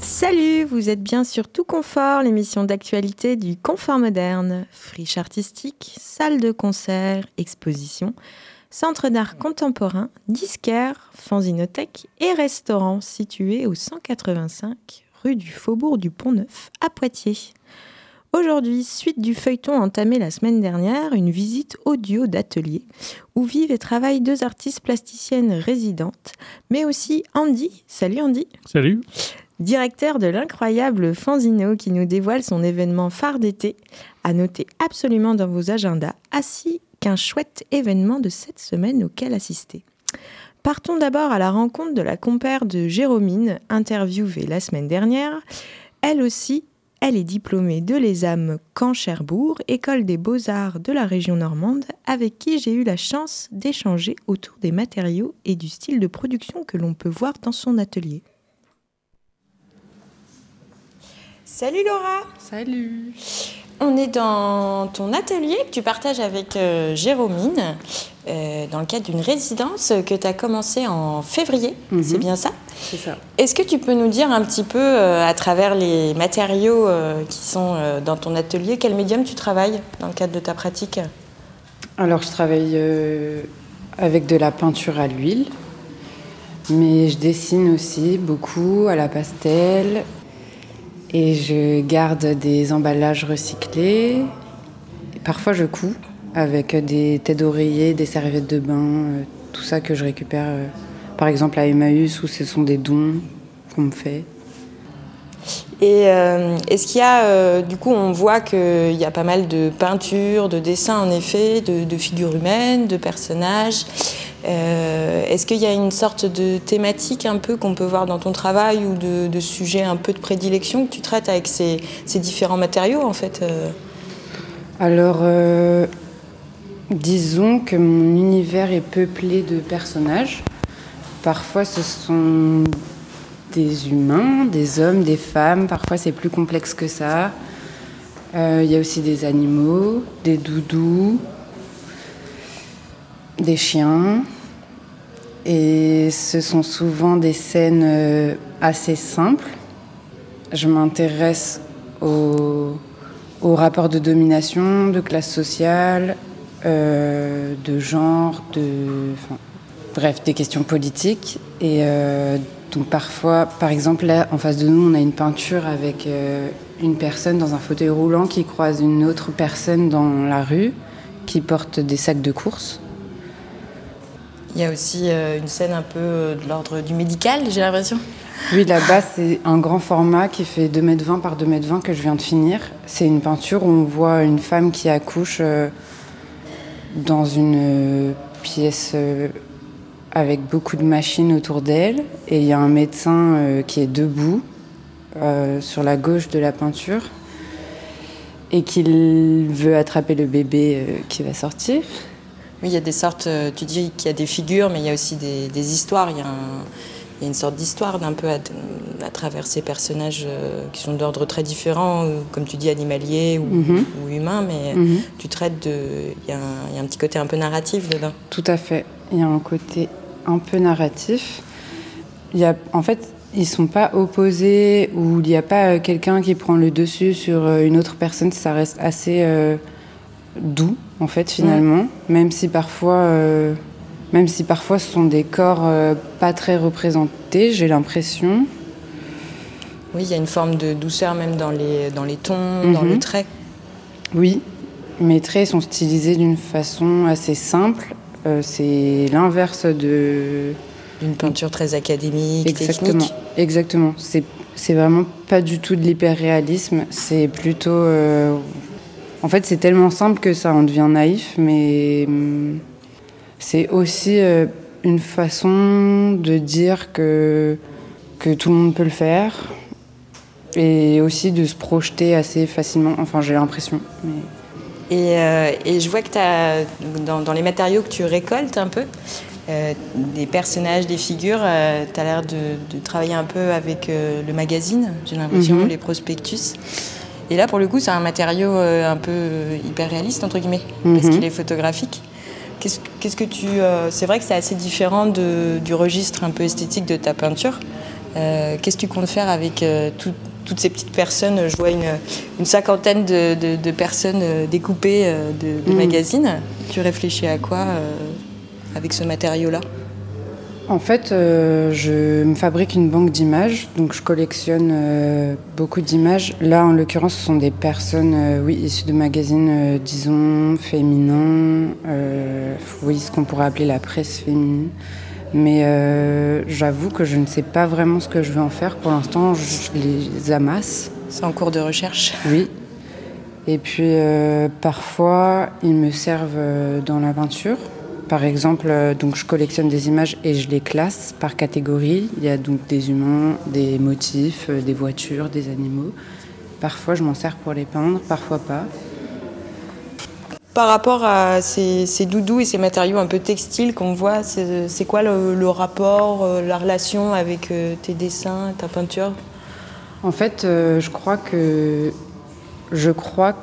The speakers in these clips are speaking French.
Salut, vous êtes bien sur Tout Confort, l'émission d'actualité du confort moderne. Friche artistique, salle de concert, exposition, centre d'art contemporain, disquaire, fanzinothèque et restaurant situé au 185 rue du Faubourg du Pont-Neuf à Poitiers. Aujourd'hui, suite du feuilleton entamé la semaine dernière, une visite audio d'atelier où vivent et travaillent deux artistes plasticiennes résidentes, mais aussi Andy. Salut Andy. Salut. Directeur de l'incroyable Fanzino qui nous dévoile son événement phare d'été, à noter absolument dans vos agendas, ainsi qu'un chouette événement de cette semaine auquel assister. Partons d'abord à la rencontre de la compère de Jérômine, interviewée la semaine dernière. Elle aussi, elle est diplômée de l'ESAM Caen-Cherbourg, école des beaux-arts de la région normande, avec qui j'ai eu la chance d'échanger autour des matériaux et du style de production que l'on peut voir dans son atelier. Salut Laura. Salut. On est dans ton atelier que tu partages avec euh, Jérômine euh, dans le cadre d'une résidence que tu as commencé en février, Mhm. c'est bien ça? C'est ça. Est-ce que tu peux nous dire un petit peu euh, à travers les matériaux euh, qui sont dans ton atelier, quel médium tu travailles dans le cadre de ta pratique? Alors, je travaille avec de la peinture à l'huile, mais je dessine aussi beaucoup à la pastel et je garde des emballages recyclés. Et parfois, je couds avec des têtes d'oreiller, des serviettes de bain, euh, tout ça que je récupère, euh, par exemple à Emmaüs, où ce sont des dons qu'on me fait. Et euh, est-ce qu'il y a, euh, du coup, on voit qu'il y a pas mal de peintures, de dessins en effet, de, de figures humaines, de personnages. Euh, est-ce qu'il y a une sorte de thématique un peu qu'on peut voir dans ton travail ou de, de sujet un peu de prédilection que tu traites avec ces, ces différents matériaux en fait Alors, disons que mon univers est peuplé de personnages. Parfois, ce sont des humains, des hommes, des femmes. Parfois, c'est plus complexe que ça. Euh, Il y a aussi des animaux, des doudous, des chiens. Et ce sont souvent des scènes euh, assez simples. Je m'intéresse aux au rapport de domination, de classe sociale, euh, de genre, de, enfin, bref, des questions politiques. Et euh, donc parfois, par exemple, là, en face de nous, on a une peinture avec euh, une personne dans un fauteuil roulant qui croise une autre personne dans la rue qui porte des sacs de course. Il y a aussi une scène un peu de l'ordre du médical, j'ai l'impression. Oui, là-bas, c'est un grand format qui fait 2m20 par 2m20 que je viens de finir. C'est une peinture où on voit une femme qui accouche dans une euh, pièce euh, avec beaucoup de machines autour d'elle. Et il y a un médecin euh, qui est debout sur la gauche de la peinture et qu'il veut attraper le bébé qui va sortir. Oui, il y a des sortes, tu dis qu'il y a des figures, mais il y a aussi des, histoires. Il y a une sorte d'histoire d'un peu à, à travers ces personnages euh, qui sont d'ordre très différent, comme tu dis, animaliers ou, Mhm. ou humains, mais Mhm. tu traites de. Il y, a un, il y a un petit côté un peu narratif dedans. Tout à fait. Il y a un côté un peu narratif. Il y a, en fait, ils sont pas opposés ou il n'y a pas euh, quelqu'un qui prend le dessus sur euh, une autre personne. Ça reste assez euh, doux, en fait, finalement. Même si parfois, euh, même si parfois ce sont des corps euh, pas très représentés, j'ai l'impression. Oui, il y a une forme de douceur même dans les, dans les tons, dans Mhm. le trait. Oui, mes traits sont stylisés d'une façon assez simple. Euh, c'est l'inverse de D'une peinture très académique, Exactement. technique. Exactement. C'est c'est vraiment pas du tout de l'hyperréalisme. C'est plutôt. euh, En fait, c'est tellement simple que ça en devient naïf, mais hum, c'est aussi euh, une façon de dire que que tout le monde peut le faire et aussi de se projeter assez facilement. Enfin, j'ai l'impression. mais- Et, euh, et je vois que as, dans, dans les matériaux que tu récoltes un peu, euh, des personnages, des figures, tu as l'air de, de travailler un peu avec euh, le magazine, j'ai l'impression, Mhm. les prospectus. Et là, pour le coup, c'est un matériau un peu hyper réaliste, entre guillemets, parce mhm. qu'il est photographique. Qu'est-ce que tu. c'est vrai que c'est assez différent du registre un peu esthétique de ta peinture. Qu'est-ce que tu comptes faire avec toutes ces petites personnes? Je vois une, cinquantaine de, personnes découpées de, mhm. magazines. Tu réfléchis à quoi avec ce matériau-là? En fait, euh, je me fabrique une banque d'images, donc je collectionne euh, beaucoup d'images. Là, en l'occurrence, ce sont des personnes, euh, oui, issues de magazines, disons, féminins, oui, ce qu'on pourrait appeler la presse féminine. Mais j'avoue que je ne sais pas vraiment ce que je vais en faire. Pour l'instant, je les amasse. C'est en cours de recherche Oui. Et puis, parfois, ils me servent dans la peinture. Par exemple, euh, donc je collectionne des images et je les classe par catégorie. Il y a donc des humains, des motifs, euh, des voitures, des animaux. Parfois, je m'en sers pour les peindre, parfois pas. Par rapport à ces, doudous et ces matériaux un peu textiles qu'on voit, c'est quoi le, rapport, euh, la relation avec tes dessins, ta peinture? En fait, je crois que je crois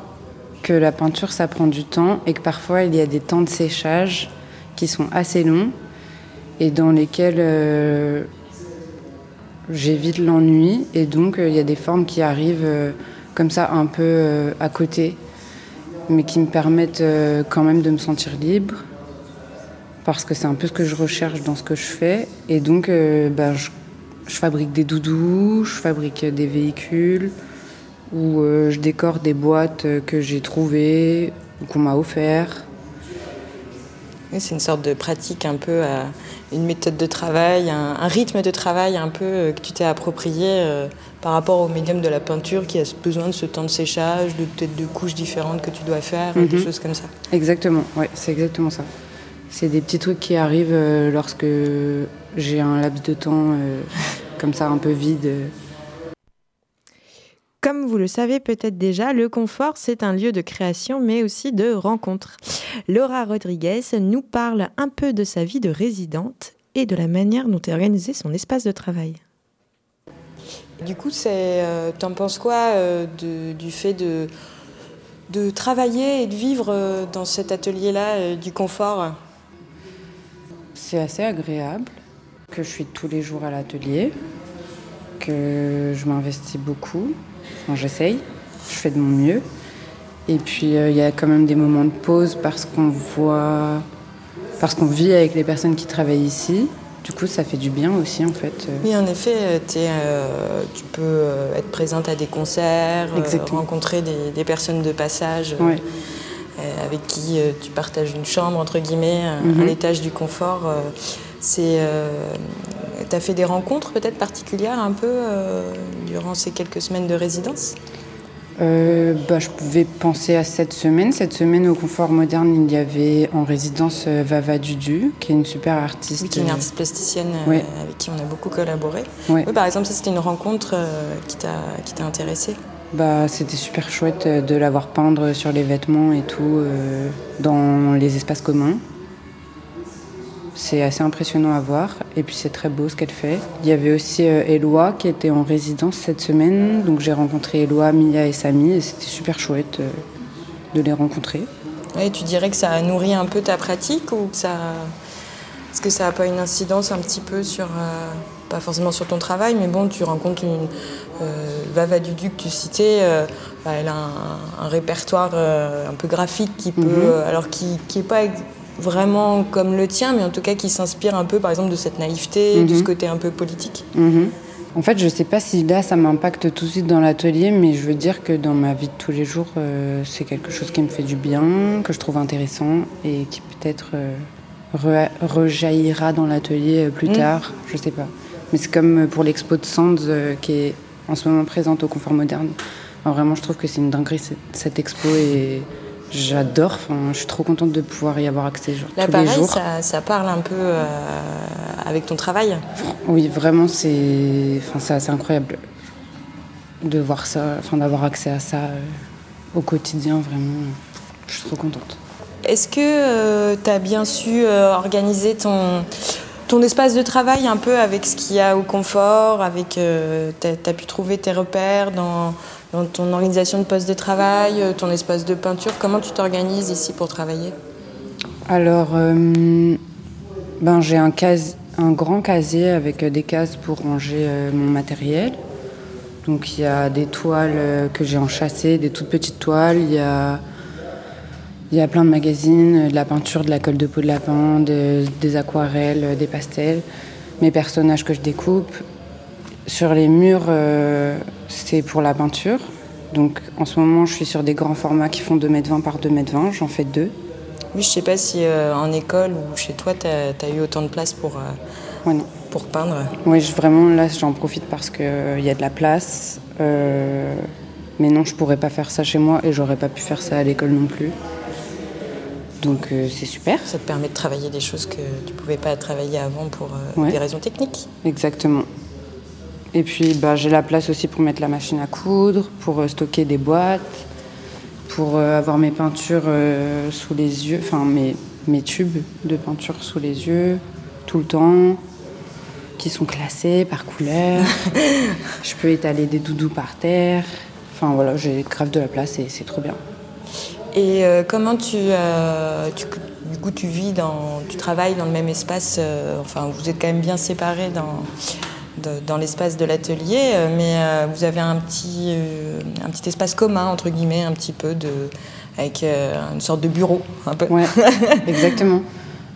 que la peinture, ça prend du temps et que parfois il y a des temps de séchage qui sont assez longs et dans lesquels euh, j'évite l'ennui. Et donc, euh, il y a des formes qui arrivent euh, comme ça un peu à côté, mais qui me permettent quand même de me sentir libre. Parce que c'est un peu ce que je recherche dans ce que je fais. Et donc, bah, je, fabrique des doudous, je fabrique des véhicules, ou je décore des boîtes que j'ai trouvées ou qu'on m'a offert c'est une sorte de pratique un peu, une méthode de travail, un, rythme de travail un peu euh, que tu t'es approprié euh, par rapport au médium de la peinture qui a besoin de ce temps de séchage, de peut-être de couches différentes que tu dois faire, des mhm. choses comme ça. Exactement, ouais, c'est exactement ça. C'est des petits trucs qui arrivent euh, lorsque j'ai un laps de temps comme ça un peu vide comme vous le savez peut-être déjà, le confort, c'est un lieu de création, mais aussi de rencontre. Laura Rodriguez nous parle un peu de sa vie de résidente et de la manière dont est organisé son espace de travail. Du coup, euh, t'en penses quoi euh, du fait de, de travailler et de vivre euh, dans cet atelier-là du confort? C'est assez agréable que je suis tous les jours à l'atelier, que je m'investis beaucoup j'essaye, je fais de mon mieux. Et puis euh, il y a quand même des moments de pause parce qu'on voit, parce qu'on vit avec les personnes qui travaillent ici. Du coup, ça fait du bien aussi, en fait. Oui, en effet, euh, euh, tu peux être présente à des concerts, rencontrer des, personnes de passage avec qui tu partages une chambre, entre guillemets, un mhm. étage du confort. c'est tu as fait des rencontres peut-être particulières un peu euh, durant ces quelques semaines de résidence? Euh, bah, je pouvais penser à cette semaine. Cette semaine au Confort Moderne, il y avait en résidence euh, Vava Dudu, qui est une super artiste. Oui, qui est une artiste plasticienne avec qui on a beaucoup collaboré. Oui, par exemple, ça c'était une rencontre qui t'a intéressée bah, C'était super chouette de l'avoir peindre sur les vêtements et tout, dans les espaces communs. C'est assez impressionnant à voir et puis c'est très beau ce qu'elle fait. Il y avait aussi euh, Eloi qui était en résidence cette semaine, donc j'ai rencontré Eloi, Mia et Samy et c'était super chouette euh, de les rencontrer. Et tu dirais que ça a nourri un peu ta pratique ou que ça... Est-ce que ça n'a pas une incidence un petit peu sur, euh, pas forcément sur ton travail, mais bon, tu rencontres une Vava Dudu que tu citais, bah, elle a un, répertoire un peu graphique qui peut, mhm. alors qui n'est pas vraiment comme le tien, mais en tout cas qui s'inspire un peu, par exemple, de cette naïveté, de ce mhm. côté un peu politique mhm. En fait, je ne sais pas si là, ça m'impacte tout de suite dans l'atelier, mais je veux dire que dans ma vie de tous les jours, euh, c'est quelque chose qui me fait du bien, que je trouve intéressant et qui peut-être euh, rejaillira dans l'atelier euh, plus mhm. tard, je ne sais pas. Mais c'est comme pour l'expo de Sands qui est en ce moment présente au Confort Moderne. vraiment, je trouve que c'est une dinguerie cette, cette expo et J'adore, je suis trop contente de pouvoir y avoir accès tous les jours. Ça, ça, parle un peu euh, avec ton travail Oui, vraiment, c'est enfin, incroyable de voir ça, enfin, d'avoir accès à ça euh, au quotidien, vraiment. Je suis trop contente. Est-ce que euh, tu as bien su organiser ton, ton espace de travail un peu avec ce qu'il y a au confort, avec tu as, pu trouver tes repères dans, dans, ton organisation de poste de travail, ton espace de peinture. Comment tu t'organises ici pour travailler Alors, ben, j'ai un, un grand casier avec des cases pour ranger mon matériel. Donc il y a des toiles que j'ai enchâssées, des toutes petites toiles, il y a y a plein de magazines, de la peinture, de la colle de peau de lapin, des aquarelles, des pastels, mes personnages que je découpe. Sur les murs, euh, c'est pour la peinture. Donc en ce moment, je suis sur des grands formats qui font 2m20 par 2m20, j'en fais deux. Oui, je sais pas si euh, en école ou chez toi, tu as, eu autant de place pour, euh, pour peindre. Oui, vraiment, là, j'en profite parce qu'il y a de la place. mais non, je pourrais pas faire ça chez moi et j'aurais pas pu faire ça à l'école non plus. Donc euh, c'est super. Ça te permet de travailler des choses que tu ne pouvais pas travailler avant pour euh, des raisons techniques. Exactement. Et puis bah, j'ai la place aussi pour mettre la machine à coudre, pour euh, stocker des boîtes, pour avoir mes peintures sous les yeux, enfin mes, mes tubes de peinture sous les yeux, tout le temps, qui sont classés par couleur. Je peux étaler des doudous par terre. Enfin voilà, j'ai grave de la place et c'est trop bien. Et euh, comment euh, tu, du coup, tu vis dans, tu travailles dans le même espace. Euh, enfin, vous êtes quand même bien séparés dans, dans l'espace de l'atelier, mais vous avez un petit, un petit espace commun entre guillemets, un petit peu de, avec une sorte de bureau, un peu. Ouais, exactement.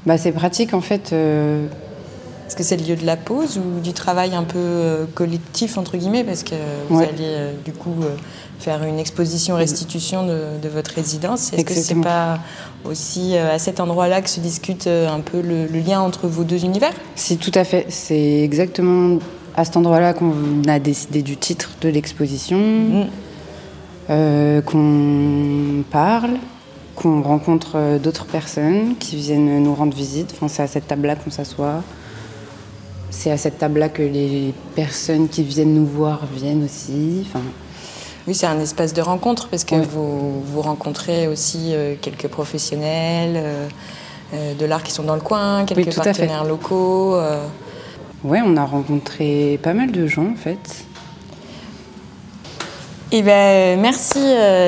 Bah, c'est pratique en fait. Est-ce que c'est le lieu de la pause ou du travail un peu collectif entre guillemets parce que vous allez du coup faire une exposition restitution de, votre résidence. Est-ce que c'est pas aussi euh, à cet endroit-là que se discute euh, un peu le, lien entre vos deux univers? Si, tout à fait. C'est exactement à cet endroit-là qu'on a décidé du titre de l'exposition, mm. euh, qu'on parle, qu'on rencontre d'autres personnes qui viennent nous rendre visite. Enfin, c'est à cette table-là qu'on s'assoit. C'est à cette table-là que les personnes qui viennent nous voir viennent aussi. Enfin, oui, c'est un espace de rencontre parce que vous, vous rencontrez aussi euh, quelques professionnels euh, euh, de l'art qui sont dans le coin, quelques partenaires locaux. Oui, on a rencontré pas mal de gens en fait. Eh ben, merci,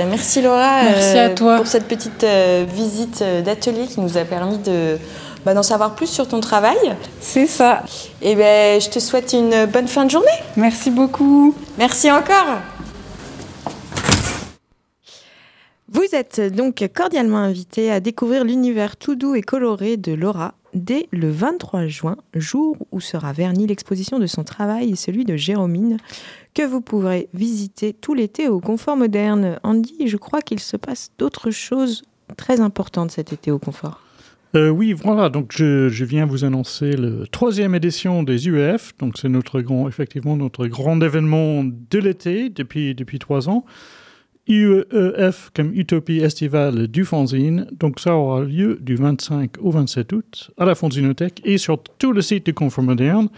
merci Laura merci à toi. pour cette petite visite d'atelier qui nous a permis de, bah, d'en savoir plus sur ton travail. C'est ça. Et eh ben, je te souhaite une bonne fin de journée. Merci beaucoup. Merci encore. Vous êtes donc cordialement invité à découvrir l'univers tout doux et coloré de Laura dès le 23 juin, jour où sera vernie l'exposition de son travail et celui de Jérômine, que vous pourrez visiter tout l'été au confort moderne. Andy, je crois qu'il se passe d'autres choses très importantes cet été au confort. Euh, oui, voilà. Donc, je, viens vous annoncer la troisième édition des UEF. Donc, c'est notre grand, effectivement, notre grand événement de l'été depuis depuis trois ans. UEF comme Utopie estivale du fanzine. Donc ça aura lieu du 25 au 27 août à la Fanzinothèque et sur tout le site du Confort Moderne.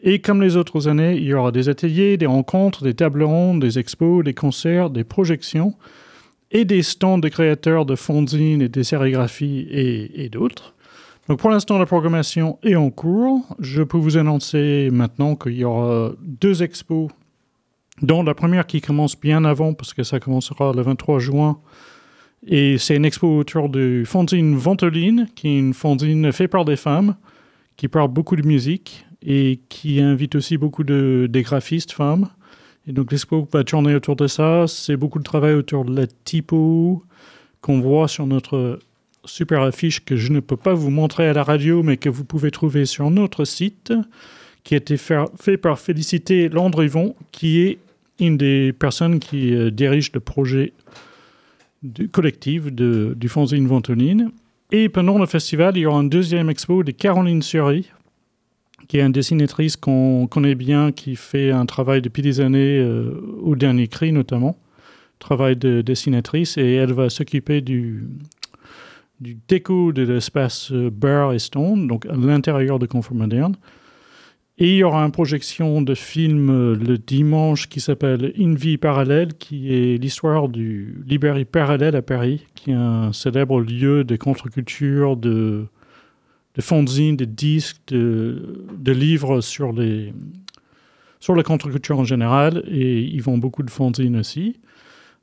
Et comme les autres années, il y aura des ateliers, des rencontres, des tables rondes, des expos, des concerts, des projections et des stands de créateurs de fanzines et des sérigraphies et, et d'autres. Donc pour l'instant, la programmation est en cours. Je peux vous annoncer maintenant qu'il y aura deux expos dont la première qui commence bien avant, parce que ça commencera le 23 juin. Et c'est une expo autour du fanzine Ventoline, qui est une fanzine faite par des femmes, qui parle beaucoup de musique et qui invite aussi beaucoup de, des graphistes femmes. Et donc l'expo va tourner autour de ça? C'est beaucoup de travail autour de la typo qu'on voit sur notre super affiche que je ne peux pas vous montrer à la radio, mais que vous pouvez trouver sur notre site, qui a été fait par Félicité Landrivon, qui est une des personnes qui euh, dirige le projet du collectif du fanzine Ventoline. Et pendant le festival, il y aura un deuxième expo de Caroline Sury, qui est une dessinatrice qu'on connaît bien, qui fait un travail depuis des années euh, au dernier cri notamment, travail de dessinatrice, et elle va s'occuper du, du déco de l'espace euh, Bar et Stone, donc à l'intérieur de Confort Moderne. Et il y aura une projection de film euh, le dimanche qui s'appelle Une vie parallèle, qui est l'histoire du librairie parallèle à Paris, qui est un célèbre lieu de contre-culture, de, de fanzines, de disques, de, de livres sur les sur la contre-culture en général, et ils vendent beaucoup de fanzines aussi.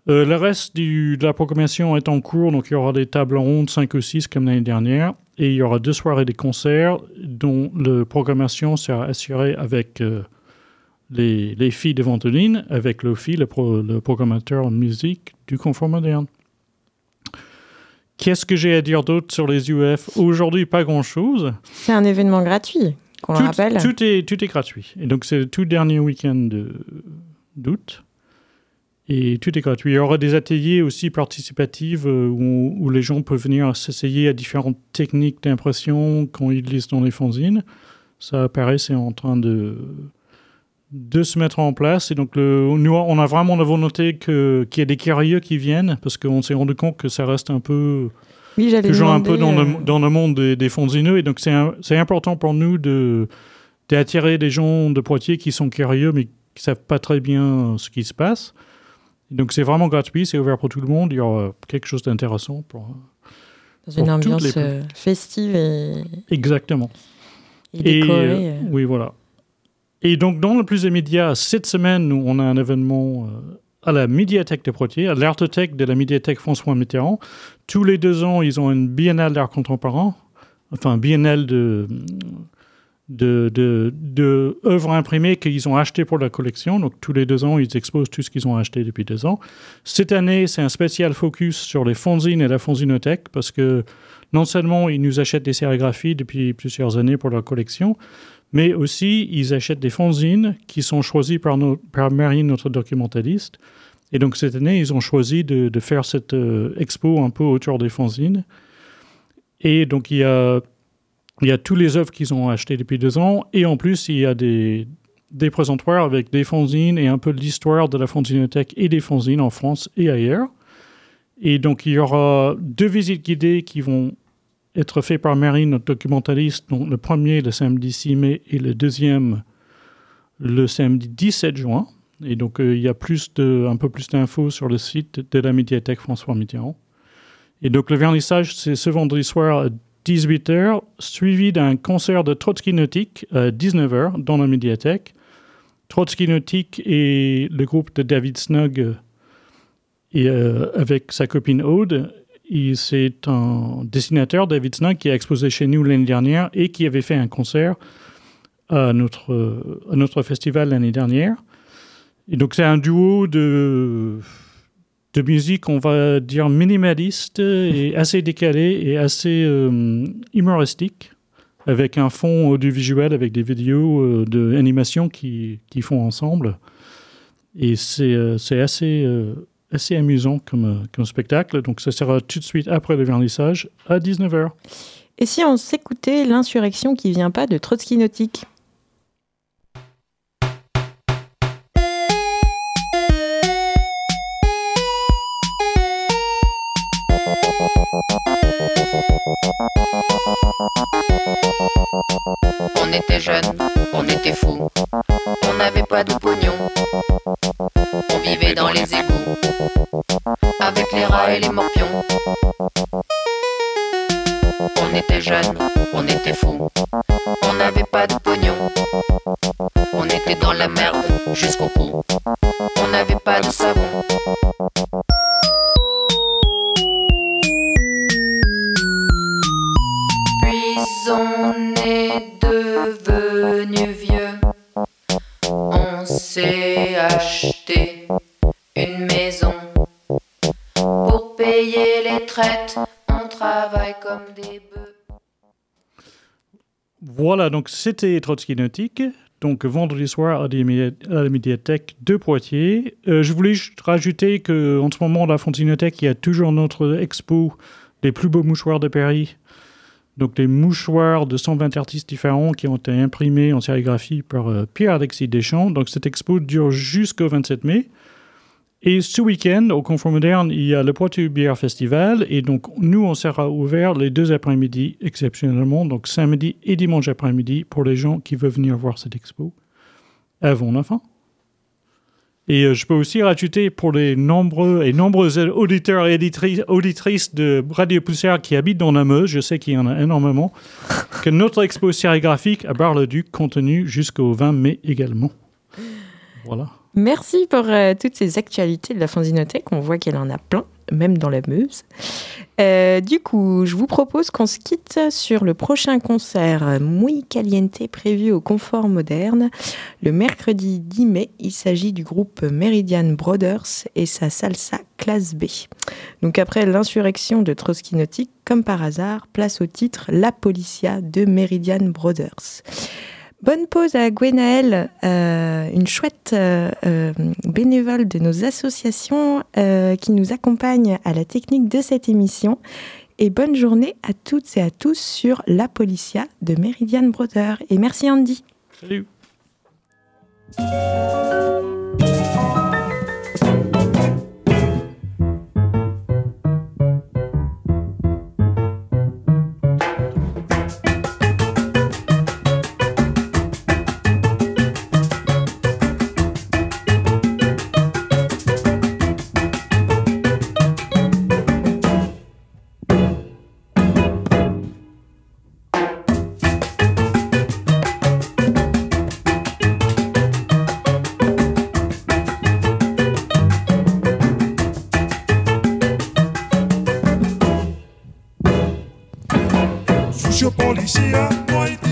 Euh, le reste de la programmation est en cours, donc il y aura des tables rondes, 5 ou 6 comme l'année dernière, et il y aura deux soirées des concerts dont la programmation sera assurée avec euh, les, les, filles de Ventoline, avec Lofi, le, pro, le programmateur en musique du Confort moderne. Qu'est-ce que j'ai à dire d'autre sur les UF Aujourd'hui, pas grand-chose. C'est un événement gratuit, qu'on le rappelle. Tout est, tout est gratuit. Et donc, c'est le tout dernier week-end d'août. Et tout est gratuit. Il y aura des ateliers aussi participatifs euh, où, où, les gens peuvent venir s'essayer à différentes techniques d'impression qu'on utilise dans les fanzines. Ça apparaît, c'est en train de, de se mettre en place. Et donc, le, nous, on a vraiment la volonté qu'il y ait des curieux qui viennent parce qu'on s'est rendu compte que ça reste un peu. Oui, toujours un peu dans, euh... le, dans le monde des, des fonzineux. Et donc, c'est important pour nous de d'attirer des gens de Poitiers qui sont curieux mais qui ne savent pas très bien ce qui se passe. Donc c'est vraiment gratuit, c'est ouvert pour tout le monde. Il y aura quelque chose d'intéressant pour. Dans une ambiance les... festive et. Exactement. Et décorée. Et, euh, oui, voilà. Et donc dans le plus immédiat, cette semaine, on a un événement euh, à la médiathèque de Poitiers, à l'artothèque de la médiathèque François Mitterrand. Tous les deux ans, ils ont une biennale d'art contemporain, enfin biennale de de, imprimées qu'ils ont achetées pour la collection. Donc, tous les deux ans, ils exposent tout ce qu'ils ont acheté depuis deux ans. Cette année, c'est un spécial focus sur les fanzines et la fanzinothèque parce que non seulement ils nous achètent des sérigraphies depuis plusieurs années pour leur collection, mais aussi ils achètent des fanzines qui sont choisies par, Marine, notre documentaliste. Et donc, cette année, ils ont choisi de, faire cette euh, expo un peu autour des fanzines. Et donc, il y a il tous les œuvres qu'ils ont achetées depuis deux ans, et en plus, il y a des, des présentoirs avec des fanzines et un peu l'histoire de la fanzinothèque et des fanzines en France et ailleurs. Et donc, il y aura deux visites guidées qui vont être faites par Marine, notre documentaliste, donc le premier le samedi 6 mai et le deuxième le samedi 17 juin. Et donc, euh, il y a plus de, un peu plus d'infos sur le site de la médiathèque François Mitterrand. Et donc, le vernissage, c'est ce vendredi soir 18h, suivi d'un concert de Trotsky Nautique à 19h dans la médiathèque. Trotsky Nautique et le groupe de David Snug et, euh, avec sa copine Aude. C'est un dessinateur, David Snug, qui a exposé chez nous l'année dernière et qui avait fait un concert à notre, à notre festival l'année dernière. Et donc c'est un duo de de musique, on va dire, minimaliste et assez décalé et assez euh, humoristique, avec un fond audiovisuel, avec des vidéos euh, d'animation qui, qui font ensemble. Et c'est euh, assez, euh, assez amusant comme, comme spectacle. Donc ça sera tout de suite après le vernissage à 19h. Et si on s'écoutait l'insurrection qui vient pas de Trotsky Nautique? Était jeunes, on était fous, on n'avait pas de pognon. On vivait dans les égouts, avec les rats et les morpions. On était jeunes, on était fous, on n'avait pas de pognon. On était dans la merde jusqu'au cou, Voilà, donc c'était Trotsky Nautique. Donc vendredi soir à la médiathèque de Poitiers. Euh, je voulais juste rajouter qu'en ce moment, à la Fontinothèque, il y a toujours notre expo des plus beaux mouchoirs de Paris donc des mouchoirs de 120 artistes différents qui ont été imprimés en sérigraphie par euh, Pierre-Alexis Deschamps. Donc cette expo dure jusqu'au 27 mai. Et ce week-end, au Confort Moderne, il y a le Poitou Bière Festival. Et donc, nous, on sera ouvert les deux après-midi exceptionnellement, donc samedi et dimanche après-midi, pour les gens qui veulent venir voir cette expo. Avant la fin. Et euh, je peux aussi rajouter pour les nombreux et nombreux auditeurs et auditrices, de Radio Poussière qui habitent dans la Meuse, je sais qu'il y en a énormément, que notre expo sérigraphique à Bar-le-Duc continue jusqu'au 20 mai également. Voilà. Merci pour euh, toutes ces actualités de la Fanzinothèque. On voit qu'elle en a plein, même dans la Meuse. Euh, du coup, je vous propose qu'on se quitte sur le prochain concert Muy Caliente prévu au Confort Moderne le mercredi 10 mai. Il s'agit du groupe Meridian Brothers et sa salsa classe B. Donc après l'insurrection de Trotsky Nautique, comme par hasard, place au titre La Policia de Meridian Brothers. Bonne pause à Gwenaël, euh, une chouette euh, euh, bénévole de nos associations qui nous accompagne à la technique de cette émission. Et bonne journée à toutes et à tous sur La Policia de Meridian Brother. Et merci Andy. Salut. policía, no